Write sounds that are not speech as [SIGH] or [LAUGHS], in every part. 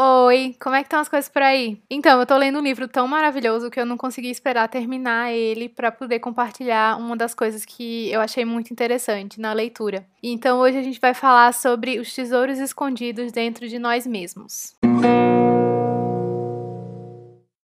Oi, como é que estão as coisas por aí? Então, eu tô lendo um livro tão maravilhoso que eu não consegui esperar terminar ele para poder compartilhar uma das coisas que eu achei muito interessante na leitura. Então, hoje a gente vai falar sobre os tesouros escondidos dentro de nós mesmos.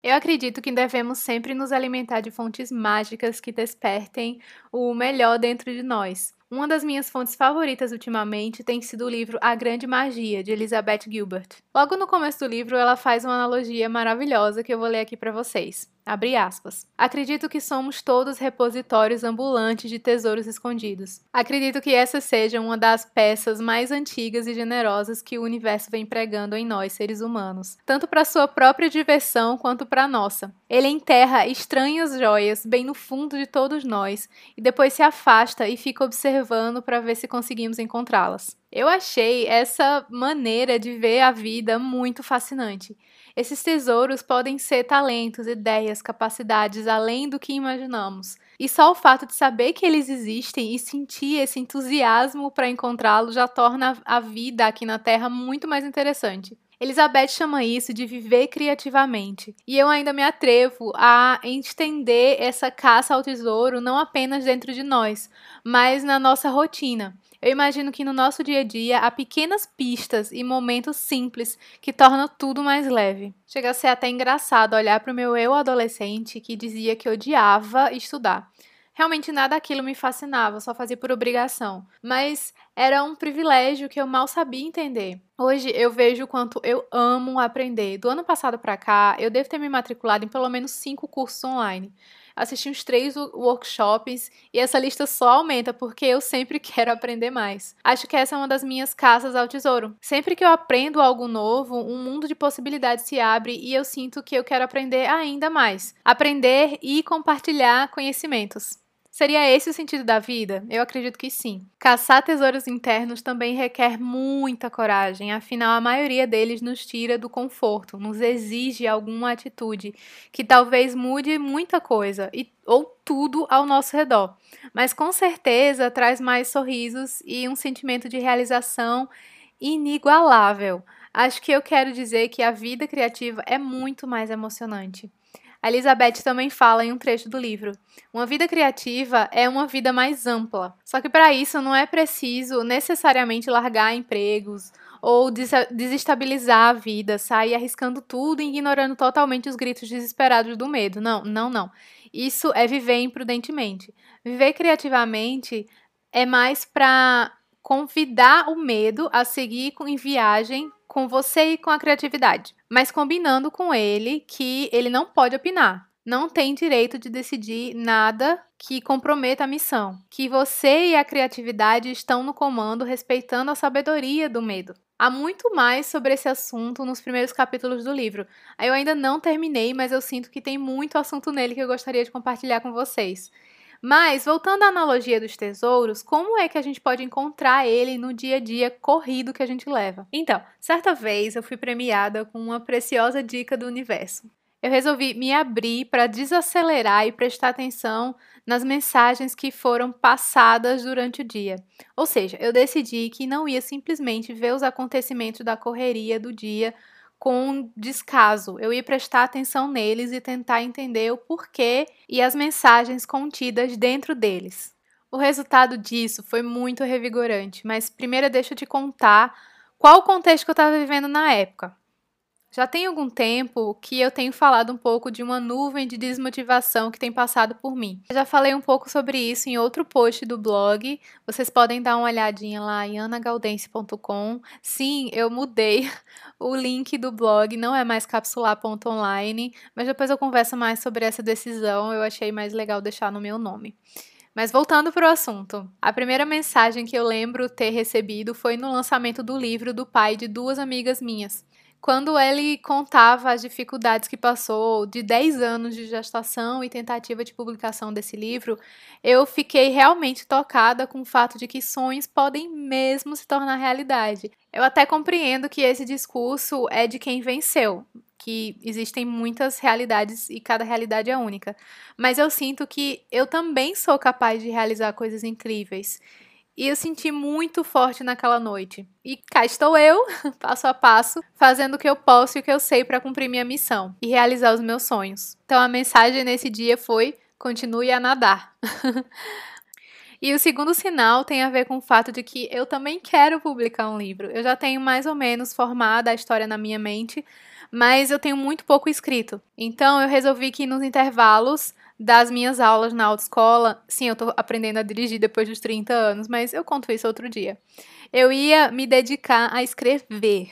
Eu acredito que devemos sempre nos alimentar de fontes mágicas que despertem o melhor dentro de nós. Uma das minhas fontes favoritas ultimamente tem sido o livro A Grande Magia, de Elizabeth Gilbert. Logo no começo do livro, ela faz uma analogia maravilhosa que eu vou ler aqui para vocês. Abre aspas. Acredito que somos todos repositórios ambulantes de tesouros escondidos. Acredito que essa seja uma das peças mais antigas e generosas que o universo vem pregando em nós, seres humanos, tanto para sua própria diversão quanto para nossa. Ele enterra estranhas joias bem no fundo de todos nós e depois se afasta e fica observando para ver se conseguimos encontrá-las. Eu achei essa maneira de ver a vida muito fascinante. Esses tesouros podem ser talentos, ideias, capacidades além do que imaginamos. E só o fato de saber que eles existem e sentir esse entusiasmo para encontrá-los já torna a vida aqui na Terra muito mais interessante. Elizabeth chama isso de viver criativamente. E eu ainda me atrevo a estender essa caça ao tesouro não apenas dentro de nós, mas na nossa rotina. Eu imagino que no nosso dia a dia há pequenas pistas e momentos simples que tornam tudo mais leve. Chega a ser até engraçado olhar para o meu eu adolescente que dizia que odiava estudar. Realmente nada daquilo me fascinava, só fazia por obrigação. Mas era um privilégio que eu mal sabia entender. Hoje eu vejo o quanto eu amo aprender. Do ano passado para cá, eu devo ter me matriculado em pelo menos cinco cursos online assisti uns três workshops e essa lista só aumenta porque eu sempre [LAUGHS] quero aprender mais. Acho que essa é uma das minhas caças ao tesouro. Sempre que eu aprendo algo novo, um mundo de possibilidades se abre e eu sinto que eu quero aprender ainda mais. Aprender e compartilhar conhecimentos. Seria esse o sentido da vida? Eu acredito que sim. Caçar tesouros internos também requer muita coragem, afinal, a maioria deles nos tira do conforto, nos exige alguma atitude que talvez mude muita coisa e, ou tudo ao nosso redor, mas com certeza traz mais sorrisos e um sentimento de realização inigualável. Acho que eu quero dizer que a vida criativa é muito mais emocionante. A Elizabeth também fala em um trecho do livro: uma vida criativa é uma vida mais ampla. Só que para isso não é preciso necessariamente largar empregos ou desestabilizar a vida, sair arriscando tudo e ignorando totalmente os gritos desesperados do medo. Não, não, não. Isso é viver imprudentemente. Viver criativamente é mais para convidar o medo a seguir em viagem com você e com a criatividade, mas combinando com ele que ele não pode opinar. Não tem direito de decidir nada que comprometa a missão. Que você e a criatividade estão no comando, respeitando a sabedoria do medo. Há muito mais sobre esse assunto nos primeiros capítulos do livro. Eu ainda não terminei, mas eu sinto que tem muito assunto nele que eu gostaria de compartilhar com vocês. Mas, voltando à analogia dos tesouros, como é que a gente pode encontrar ele no dia a dia corrido que a gente leva? Então, certa vez eu fui premiada com uma preciosa dica do universo. Eu resolvi me abrir para desacelerar e prestar atenção nas mensagens que foram passadas durante o dia. Ou seja, eu decidi que não ia simplesmente ver os acontecimentos da correria do dia com descaso. Eu ia prestar atenção neles e tentar entender o porquê e as mensagens contidas dentro deles. O resultado disso foi muito revigorante, mas primeiro deixa eu te contar qual o contexto que eu estava vivendo na época. Já tem algum tempo que eu tenho falado um pouco de uma nuvem de desmotivação que tem passado por mim. Eu já falei um pouco sobre isso em outro post do blog. Vocês podem dar uma olhadinha lá em anagaudense.com. Sim, eu mudei [LAUGHS] o link do blog, não é mais capsular.online, mas depois eu converso mais sobre essa decisão. Eu achei mais legal deixar no meu nome. Mas voltando para o assunto, a primeira mensagem que eu lembro ter recebido foi no lançamento do livro do pai de duas amigas minhas quando ele contava as dificuldades que passou de 10 anos de gestação e tentativa de publicação desse livro, eu fiquei realmente tocada com o fato de que sonhos podem mesmo se tornar realidade. Eu até compreendo que esse discurso é de quem venceu, que existem muitas realidades e cada realidade é única. Mas eu sinto que eu também sou capaz de realizar coisas incríveis. E eu senti muito forte naquela noite. E cá estou eu, [LAUGHS] passo a passo, fazendo o que eu posso e o que eu sei para cumprir minha missão e realizar os meus sonhos. Então a mensagem nesse dia foi: continue a nadar. [LAUGHS] E o segundo sinal tem a ver com o fato de que eu também quero publicar um livro. Eu já tenho mais ou menos formada a história na minha mente, mas eu tenho muito pouco escrito. Então eu resolvi que nos intervalos das minhas aulas na autoescola, sim, eu tô aprendendo a dirigir depois dos 30 anos, mas eu conto isso outro dia. Eu ia me dedicar a escrever.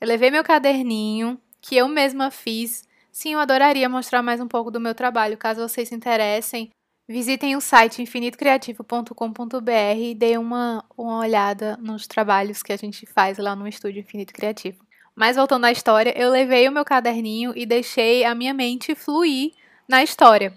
Eu levei meu caderninho, que eu mesma fiz. Sim, eu adoraria mostrar mais um pouco do meu trabalho, caso vocês se interessem. Visitem o site infinitocreativo.com.br e deem uma, uma olhada nos trabalhos que a gente faz lá no Estúdio Infinito Criativo. Mas voltando à história, eu levei o meu caderninho e deixei a minha mente fluir na história.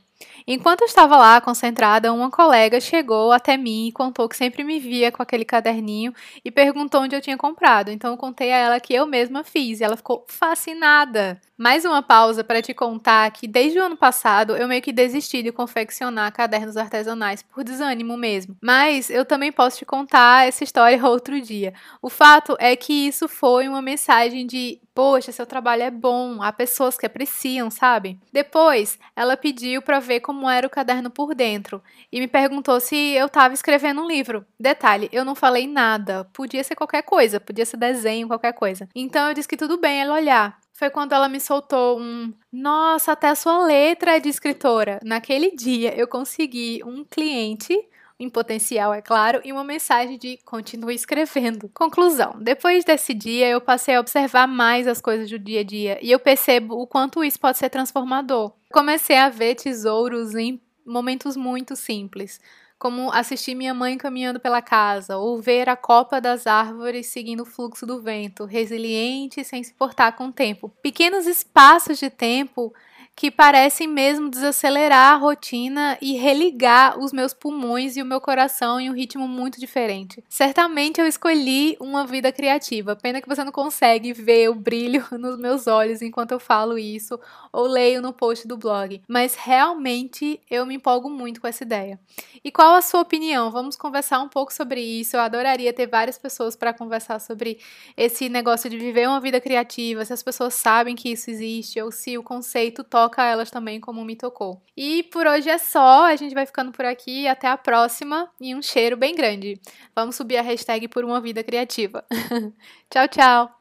Enquanto eu estava lá concentrada, uma colega chegou até mim e contou que sempre me via com aquele caderninho e perguntou onde eu tinha comprado. Então eu contei a ela que eu mesma fiz e ela ficou fascinada. Mais uma pausa para te contar que desde o ano passado eu meio que desisti de confeccionar cadernos artesanais por desânimo mesmo. Mas eu também posso te contar essa história [LAUGHS] outro dia. O fato é que isso foi uma mensagem de poxa, seu trabalho é bom, há pessoas que apreciam, sabe? Depois, ela pediu para ver como era o caderno por dentro e me perguntou se eu estava escrevendo um livro. Detalhe, eu não falei nada, podia ser qualquer coisa, podia ser desenho, qualquer coisa. Então eu disse que tudo bem ela olhar foi quando ela me soltou um nossa, até a sua letra é de escritora. Naquele dia eu consegui um cliente em potencial, é claro, e uma mensagem de continue escrevendo. Conclusão: depois desse dia, eu passei a observar mais as coisas do dia a dia e eu percebo o quanto isso pode ser transformador. Comecei a ver tesouros em momentos muito simples como assistir minha mãe caminhando pela casa, ou ver a copa das árvores seguindo o fluxo do vento, resiliente sem se portar com o tempo. Pequenos espaços de tempo que parecem mesmo desacelerar a rotina e religar os meus pulmões e o meu coração em um ritmo muito diferente. Certamente eu escolhi uma vida criativa, pena que você não consegue ver o brilho [LAUGHS] nos meus olhos enquanto eu falo isso ou leio no post do blog, mas realmente eu me empolgo muito com essa ideia. E qual a sua opinião? Vamos conversar um pouco sobre isso. Eu adoraria ter várias pessoas para conversar sobre esse negócio de viver uma vida criativa, se as pessoas sabem que isso existe ou se o conceito toca toca elas também como me tocou. E por hoje é só, a gente vai ficando por aqui, até a próxima e um cheiro bem grande. Vamos subir a hashtag por uma vida criativa. [LAUGHS] tchau, tchau!